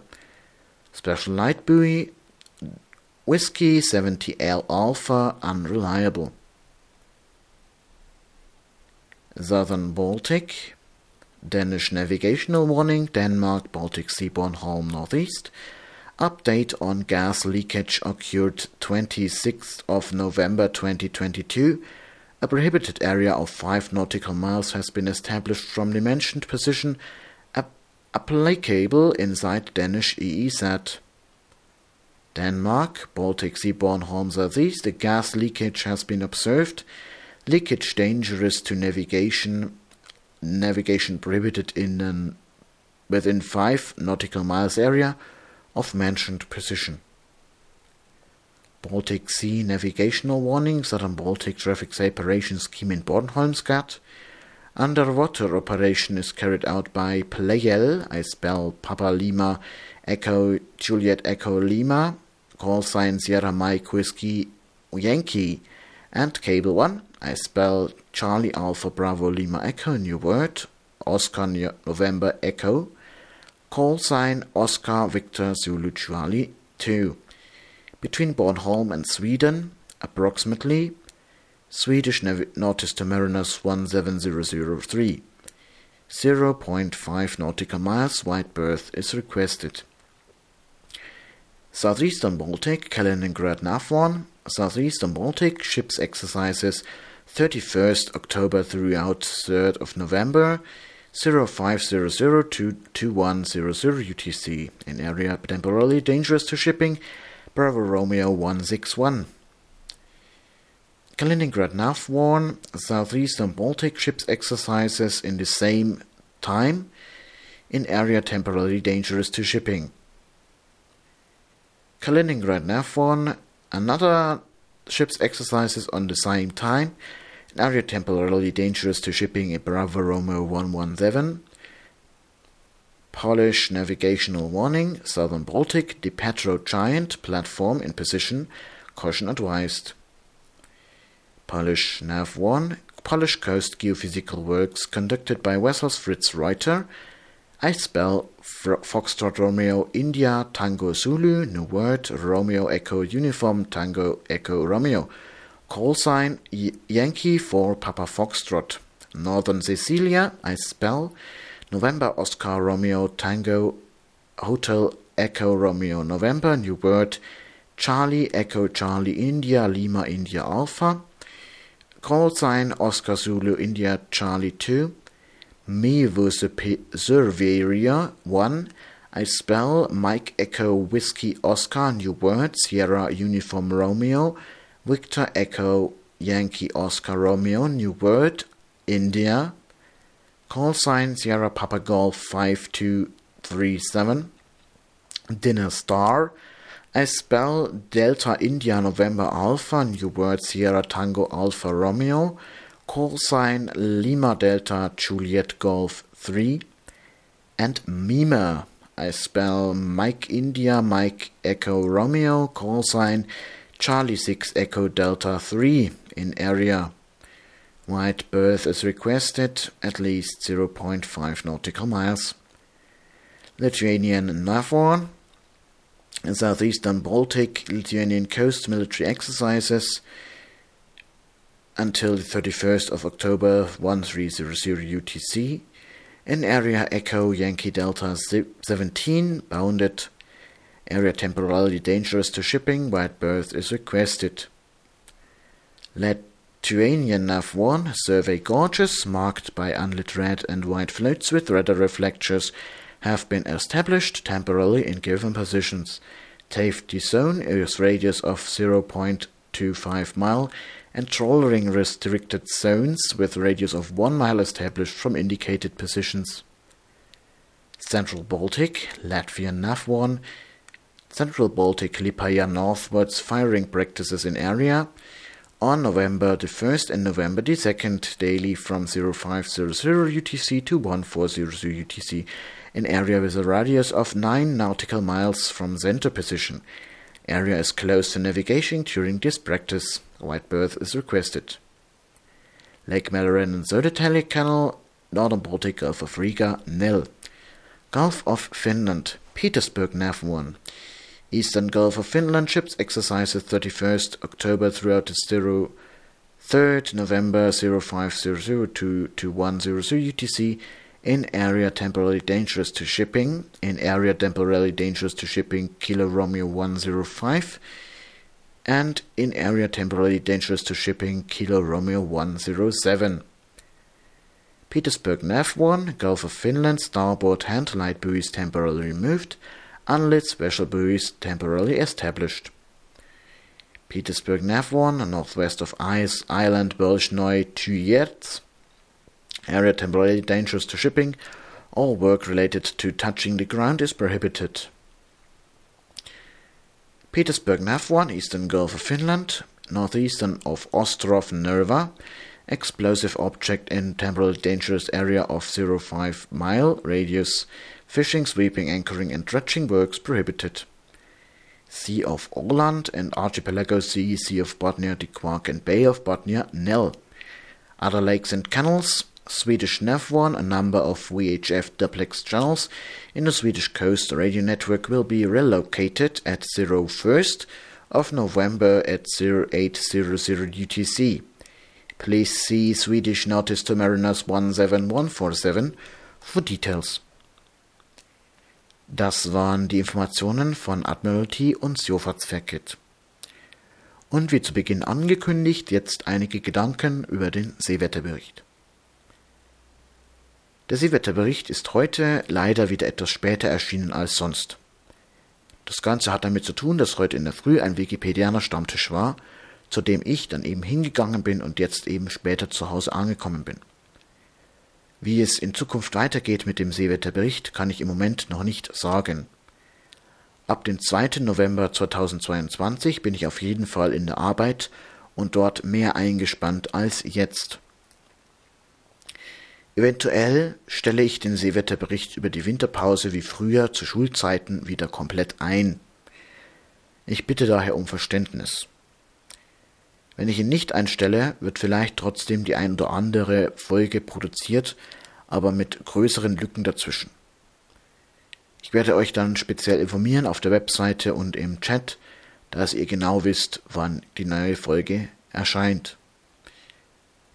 Special light buoy, Whiskey 70L Alpha, unreliable. Southern Baltic, Danish navigational warning, Denmark, Baltic Sea, Bornholm, Northeast. Update on gas leakage occurred 26th of November 2022. A prohibited area of 5 nautical miles has been established from the mentioned position a applicable inside Danish EEZ. Denmark, Baltic Sea, Bornholm, Southeast, a gas leakage has been observed. Leakage dangerous to navigation navigation prohibited in an within 5 nautical miles area of mentioned position. Baltic Sea navigational warning, Southern Baltic traffic separation scheme in Bornholmsgat. Underwater operation is carried out by Playel, I spell Papa Lima Echo Juliet Echo Lima, call sign Sierra Mike Whiskey Yankee, and Cable 1, I spell Charlie Alpha Bravo Lima Echo, new word, Oscar November Echo, Call sign Oscar Victor Zulu Charlie 2. Between Bornholm and Sweden, approximately. Swedish to Mariners 17003. 0.5 nautical miles wide berth is requested. Southeastern Baltic, Kaliningrad NAV1, Southeastern Baltic ships exercises 31st October throughout 3rd of November 0500 to 2100 UTC in area temporarily dangerous to shipping Bravo Romeo 161. Kaliningrad NAV warn southeastern Baltic ships exercises in the same time in area temporarily dangerous to shipping. Kaliningrad NAV warn another ships exercises on the same time in area temporarily dangerous to shipping in Bravo Romeo 117. Polish navigational warning, Southern Baltic, the Petro Giant platform in position, caution advised. Polish Nav 1, Polish Coast Geophysical Works conducted by vessels Fritz Reuter, I spell Foxtrot Romeo India Tango Zulu, New Word Romeo Echo Uniform Tango Echo Romeo. Call sign Yankee for Papa Foxtrot. Northern Cecilia, I spell November Oscar Romeo Tango Hotel Echo Romeo November, New Word Charlie Echo Charlie India Lima India Alpha. Call sign Oscar Zulu India Charlie 2. Me a surveyor 1. I spell Mike Echo Whiskey Oscar New Word Sierra Uniform Romeo Victor Echo Yankee Oscar Romeo New Word India Call sign Sierra Papa Golf 5237. Dinner Star. I spell Delta India November Alpha, New Word Sierra Tango Alpha Romeo. Call sign Lima Delta Juliet Golf 3. And Mima. I spell Mike India Mike Echo Romeo. Call sign Charlie 6 Echo Delta 3 in area. Wide berth is requested, at least 0.5 nautical miles. Lithuanian NAVOR, Southeastern Baltic Lithuanian coast military exercises until the 31st of October 1300 UTC in area Echo Yankee Delta 17 bounded area temporarily dangerous to shipping wide berth is requested. Let Lithuanian NAV-1 survey gauges marked by unlit red and white floats with radar reflectors have been established temporarily in given positions. Safety zone is radius of 0.25 mile and trawling restricted zones with radius of 1 mile established from indicated positions. Central Baltic, Latvian NAV-1, Central Baltic Liepāja northwards firing practices in area, on November the 1st and November the 2nd daily from 0500 UTC to 1400 UTC, an area with a radius of 9 nautical miles from center position. Area is closed to navigation during this practice. White berth is requested. Lake Mälaren and Södertälje Canal, Northern Baltic Gulf of Riga, nil. Gulf of Finland, Petersburg Nav 1. Eastern Gulf of Finland ships exercises 31st October throughout the 3rd November 0500 to 2100 UTC in area temporarily dangerous to shipping, in area temporarily dangerous to shipping Kilo Romeo 105, and in area temporarily dangerous to shipping Kilo Romeo 107. Petersburg Nav 1, Gulf of Finland, starboard hand light buoys temporarily removed, unlit special buoys temporarily established. Petersburg Nav1, northwest of Ice Island Bolshnoi Tuyerts. Area temporarily dangerous to shipping. All work related to touching the ground is prohibited. Petersburg Nav1, eastern Gulf of Finland, northeastern of Ostrov Nerva. Explosive object in temporarily dangerous area of 0.5 mile radius Fishing, sweeping, anchoring, and dredging works prohibited. Sea of Åland and Archipelago Sea, Sea of Bothnia, the Quark and Bay of Bothnia, nil. Other lakes and canals, Swedish NAV1, a number of VHF duplex channels in the Swedish Coast Radio Network will be relocated at 01st of November at 0800 UTC. Please see Swedish Notice to Mariners 17147 for details. Das waren die Informationen von Admiralty und Seefahrtsverkehrt. Und wie zu Beginn angekündigt, jetzt einige Gedanken über den Seewetterbericht. Der Seewetterbericht ist heute leider wieder etwas später erschienen als sonst. Das Ganze hat damit zu tun, dass heute in der Früh ein Wikipedianer Stammtisch war, zu dem ich dann eben hingegangen bin und jetzt eben später zu Hause angekommen bin. Wie es in Zukunft weitergeht mit dem Seewetterbericht, kann ich im Moment noch nicht sagen. Ab dem 2. November 2022 bin ich auf jeden Fall in der Arbeit und dort mehr eingespannt als jetzt. Eventuell stelle ich den Seewetterbericht über die Winterpause wie früher zu Schulzeiten wieder komplett ein. Ich bitte daher um Verständnis. Wenn ich ihn nicht einstelle, wird vielleicht trotzdem die ein oder andere Folge produziert, aber mit größeren Lücken dazwischen. Ich werde euch dann speziell informieren auf der Webseite und im Chat, dass ihr genau wisst, wann die neue Folge erscheint.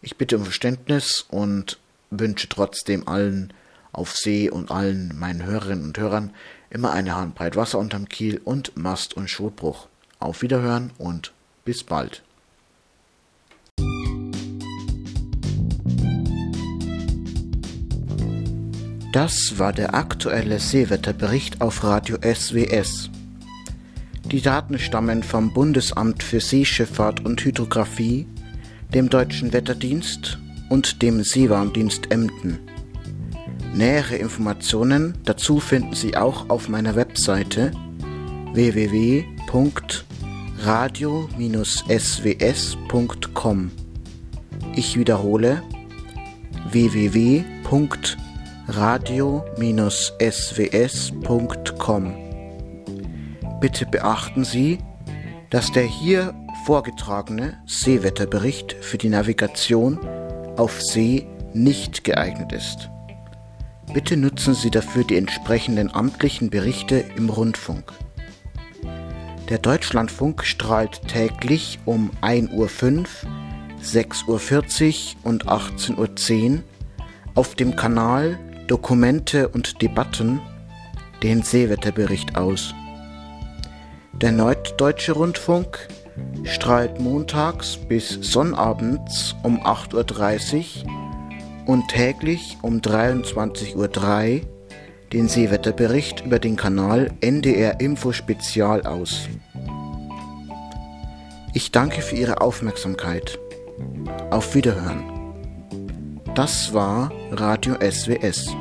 Ich bitte um Verständnis und wünsche trotzdem allen auf See und allen meinen Hörerinnen und Hörern immer eine Handbreit Wasser unterm Kiel und Mast- und Schotbruch. Auf Wiederhören und bis bald. Das war der aktuelle Seewetterbericht auf Radio SWS. Die Daten stammen vom Bundesamt für Seeschifffahrt und Hydrographie, dem Deutschen Wetterdienst und dem Seewarndienst Emden. Nähere Informationen dazu finden Sie auch auf meiner Webseite www.radio-sws.com. Ich wiederhole www.radio radio-sws.com. Bitte beachten Sie, dass der hier vorgetragene Seewetterbericht für die Navigation auf See nicht geeignet ist. Bitte nutzen Sie dafür die entsprechenden amtlichen Berichte im Rundfunk. Der Deutschlandfunk strahlt täglich um 1.05 Uhr, 6.40 Uhr und 18.10 Uhr auf dem Kanal Dokumente und Debatten den Seewetterbericht aus. Der Norddeutsche Rundfunk strahlt montags bis sonnabends um 8.30 Uhr und täglich um 23.03 Uhr den Seewetterbericht über den Kanal NDR Info Spezial aus. Ich danke für Ihre Aufmerksamkeit. Auf Wiederhören. Das war Radio SWS.